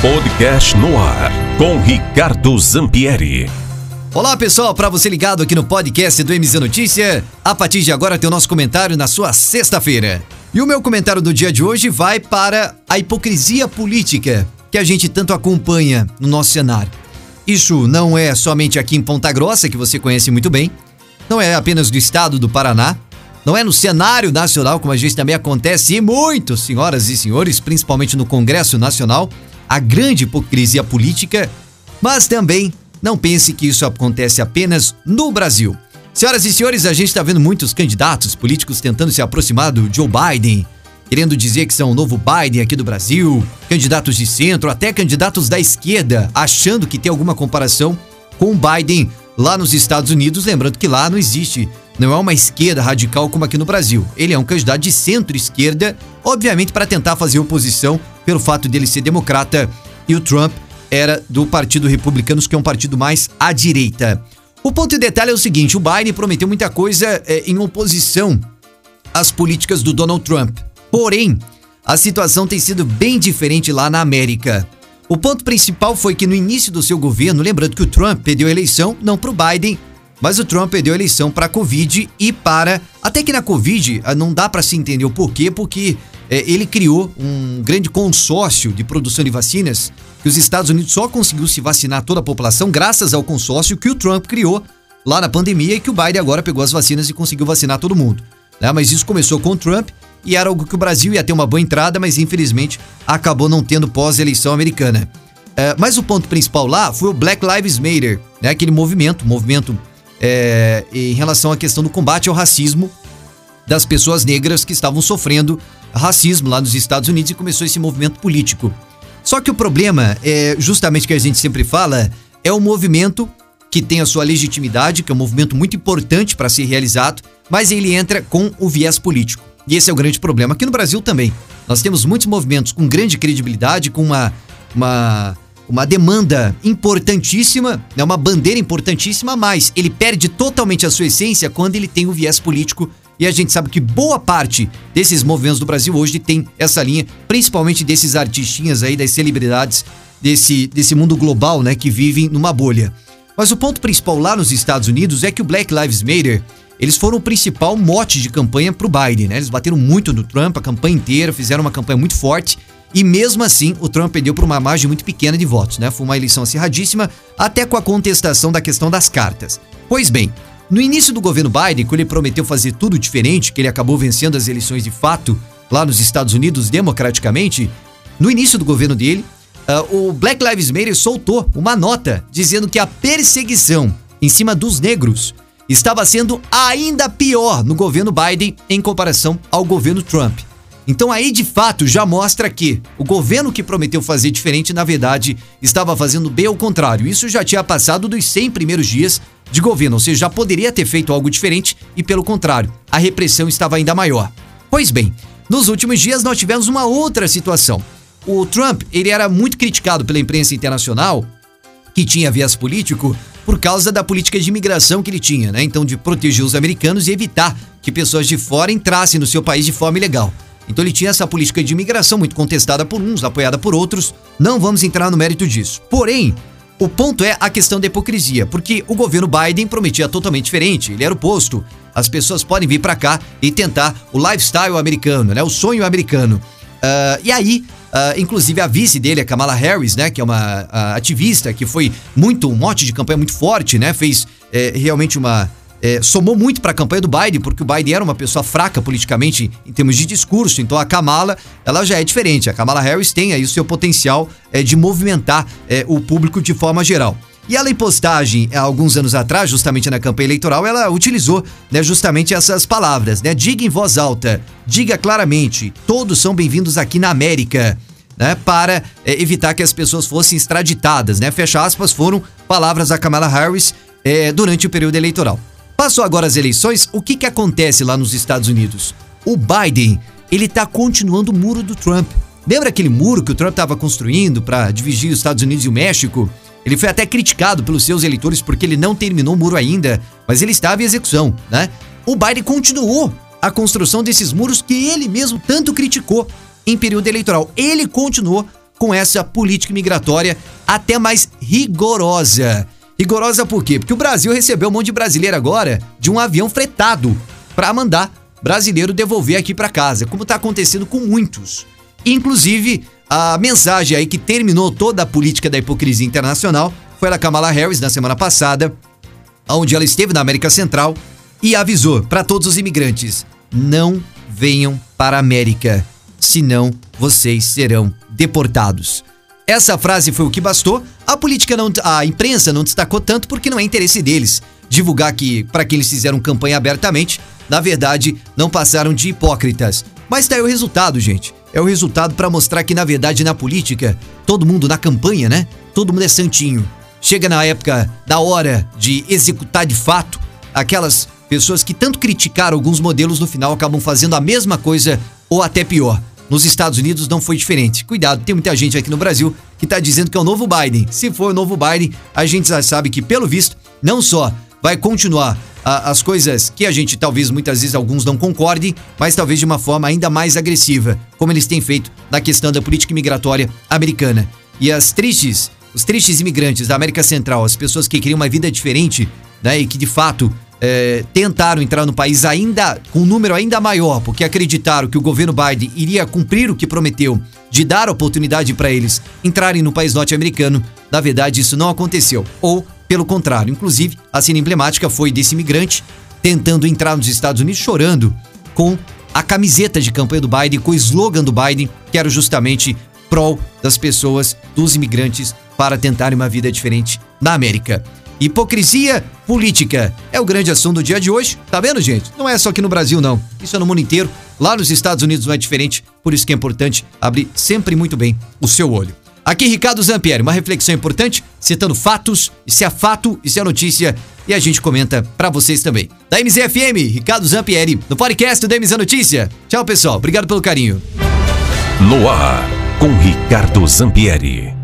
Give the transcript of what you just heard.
Podcast no ar com Ricardo Zampieri. Olá pessoal, para você ligado aqui no podcast do MZ Notícia, a partir de agora tem o nosso comentário na sua sexta-feira. E o meu comentário do dia de hoje vai para a hipocrisia política que a gente tanto acompanha no nosso cenário. Isso não é somente aqui em Ponta Grossa, que você conhece muito bem, não é apenas do estado do Paraná, não é no cenário nacional, como a gente também acontece, e muito, senhoras e senhores, principalmente no Congresso Nacional, a grande hipocrisia política, mas também não pense que isso acontece apenas no Brasil. Senhoras e senhores, a gente está vendo muitos candidatos políticos tentando se aproximar do Joe Biden, querendo dizer que são o novo Biden aqui do Brasil, candidatos de centro, até candidatos da esquerda, achando que tem alguma comparação com o Biden lá nos Estados Unidos. Lembrando que lá não existe, não é uma esquerda radical como aqui no Brasil. Ele é um candidato de centro-esquerda, obviamente para tentar fazer oposição pelo fato dele ser democrata e o Trump era do Partido Republicano, que é um partido mais à direita. O ponto de detalhe é o seguinte: o Biden prometeu muita coisa é, em oposição às políticas do Donald Trump. Porém, a situação tem sido bem diferente lá na América. O ponto principal foi que no início do seu governo, lembrando que o Trump perdeu a eleição não para o Biden, mas o Trump perdeu a eleição para a Covid e para. Até que na Covid ah, não dá para se entender o porquê, porque é, ele criou um grande consórcio de produção de vacinas que os Estados Unidos só conseguiu se vacinar toda a população graças ao consórcio que o Trump criou lá na pandemia e que o Biden agora pegou as vacinas e conseguiu vacinar todo mundo. Né? Mas isso começou com o Trump e era algo que o Brasil ia ter uma boa entrada, mas infelizmente acabou não tendo pós-eleição americana. É, mas o ponto principal lá foi o Black Lives Matter, né? aquele movimento, movimento é, em relação à questão do combate ao racismo das pessoas negras que estavam sofrendo racismo lá nos Estados Unidos e começou esse movimento político. Só que o problema é justamente que a gente sempre fala, é um movimento que tem a sua legitimidade, que é um movimento muito importante para ser realizado, mas ele entra com o viés político. E esse é o grande problema. Aqui no Brasil também. Nós temos muitos movimentos com grande credibilidade, com uma, uma, uma demanda importantíssima, né, uma bandeira importantíssima, mas ele perde totalmente a sua essência quando ele tem o viés político e a gente sabe que boa parte desses movimentos do Brasil hoje tem essa linha, principalmente desses artistinhas aí, das celebridades desse, desse mundo global, né, que vivem numa bolha. Mas o ponto principal lá nos Estados Unidos é que o Black Lives Matter, eles foram o principal mote de campanha pro Biden, né? Eles bateram muito no Trump a campanha inteira, fizeram uma campanha muito forte. E mesmo assim, o Trump perdeu por uma margem muito pequena de votos, né? Foi uma eleição acirradíssima, até com a contestação da questão das cartas. Pois bem, no início do governo Biden, quando ele prometeu fazer tudo diferente, que ele acabou vencendo as eleições de fato lá nos Estados Unidos democraticamente, no início do governo dele, uh, o Black Lives Matter soltou uma nota dizendo que a perseguição em cima dos negros estava sendo ainda pior no governo Biden em comparação ao governo Trump. Então aí de fato já mostra que o governo que prometeu fazer diferente, na verdade, estava fazendo bem ao contrário. Isso já tinha passado dos 100 primeiros dias de governo, ou seja, já poderia ter feito algo diferente e pelo contrário, a repressão estava ainda maior. Pois bem, nos últimos dias nós tivemos uma outra situação. O Trump, ele era muito criticado pela imprensa internacional, que tinha viés político, por causa da política de imigração que ele tinha, né? Então, de proteger os americanos e evitar que pessoas de fora entrassem no seu país de forma ilegal. Então ele tinha essa política de imigração muito contestada por uns, apoiada por outros. Não vamos entrar no mérito disso. Porém, o ponto é a questão da hipocrisia, porque o governo Biden prometia totalmente diferente. Ele era o posto. As pessoas podem vir para cá e tentar o lifestyle americano, né? O sonho americano. Uh, e aí, uh, inclusive a vice dele, a Kamala Harris, né? Que é uma uh, ativista que foi muito um mote de campanha muito forte, né? Fez eh, realmente uma é, somou muito para a campanha do Biden, porque o Biden era uma pessoa fraca politicamente em termos de discurso. Então a Kamala, ela já é diferente. A Kamala Harris tem aí o seu potencial é, de movimentar é, o público de forma geral. E ela em postagem, há alguns anos atrás, justamente na campanha eleitoral, ela utilizou né, justamente essas palavras, né? Diga em voz alta, diga claramente, todos são bem-vindos aqui na América. Né, para é, evitar que as pessoas fossem extraditadas, né? Fecha aspas, foram palavras da Kamala Harris é, durante o período eleitoral. Passou agora as eleições, o que que acontece lá nos Estados Unidos? O Biden, ele tá continuando o muro do Trump. Lembra aquele muro que o Trump estava construindo para dividir os Estados Unidos e o México? Ele foi até criticado pelos seus eleitores porque ele não terminou o muro ainda, mas ele estava em execução, né? O Biden continuou a construção desses muros que ele mesmo tanto criticou em período eleitoral. Ele continuou com essa política migratória até mais rigorosa. Rigorosa por quê? Porque o Brasil recebeu um monte de brasileiro agora de um avião fretado para mandar brasileiro devolver aqui para casa, como está acontecendo com muitos. Inclusive, a mensagem aí que terminou toda a política da hipocrisia internacional foi da Kamala Harris na semana passada, onde ela esteve na América Central e avisou para todos os imigrantes: não venham para a América, senão vocês serão deportados. Essa frase foi o que bastou. A política não, a imprensa não destacou tanto porque não é interesse deles divulgar que para quem eles fizeram campanha abertamente, na verdade, não passaram de hipócritas. Mas tá aí o resultado, gente. É o resultado para mostrar que na verdade na política, todo mundo na campanha, né? Todo mundo é santinho. Chega na época da hora de executar de fato, aquelas pessoas que tanto criticaram alguns modelos no final acabam fazendo a mesma coisa ou até pior. Nos Estados Unidos não foi diferente. Cuidado, tem muita gente aqui no Brasil que está dizendo que é o novo Biden. Se for o novo Biden, a gente já sabe que, pelo visto, não só vai continuar a, as coisas que a gente talvez muitas vezes alguns não concordem, mas talvez de uma forma ainda mais agressiva, como eles têm feito na questão da política migratória americana. E as tristes, os tristes imigrantes da América Central, as pessoas que queriam uma vida diferente, né, e que de fato é, tentaram entrar no país ainda com um número ainda maior, porque acreditaram que o governo Biden iria cumprir o que prometeu de dar oportunidade para eles entrarem no país norte-americano. Na verdade, isso não aconteceu. Ou, pelo contrário, inclusive, a cena emblemática foi desse imigrante tentando entrar nos Estados Unidos chorando com a camiseta de campanha do Biden, com o slogan do Biden, que era justamente prol das pessoas, dos imigrantes, para tentarem uma vida diferente na América. Hipocrisia política é o grande assunto do dia de hoje. Tá vendo, gente? Não é só aqui no Brasil, não. Isso é no mundo inteiro. Lá nos Estados Unidos não é diferente. Por isso que é importante abrir sempre muito bem o seu olho. Aqui Ricardo Zampieri, uma reflexão importante, citando fatos, se é fato, e se é notícia, e a gente comenta para vocês também. Da MZFM, Ricardo Zampieri, no podcast do MZ Notícia. Tchau, pessoal. Obrigado pelo carinho. No ar, com Ricardo Zampieri.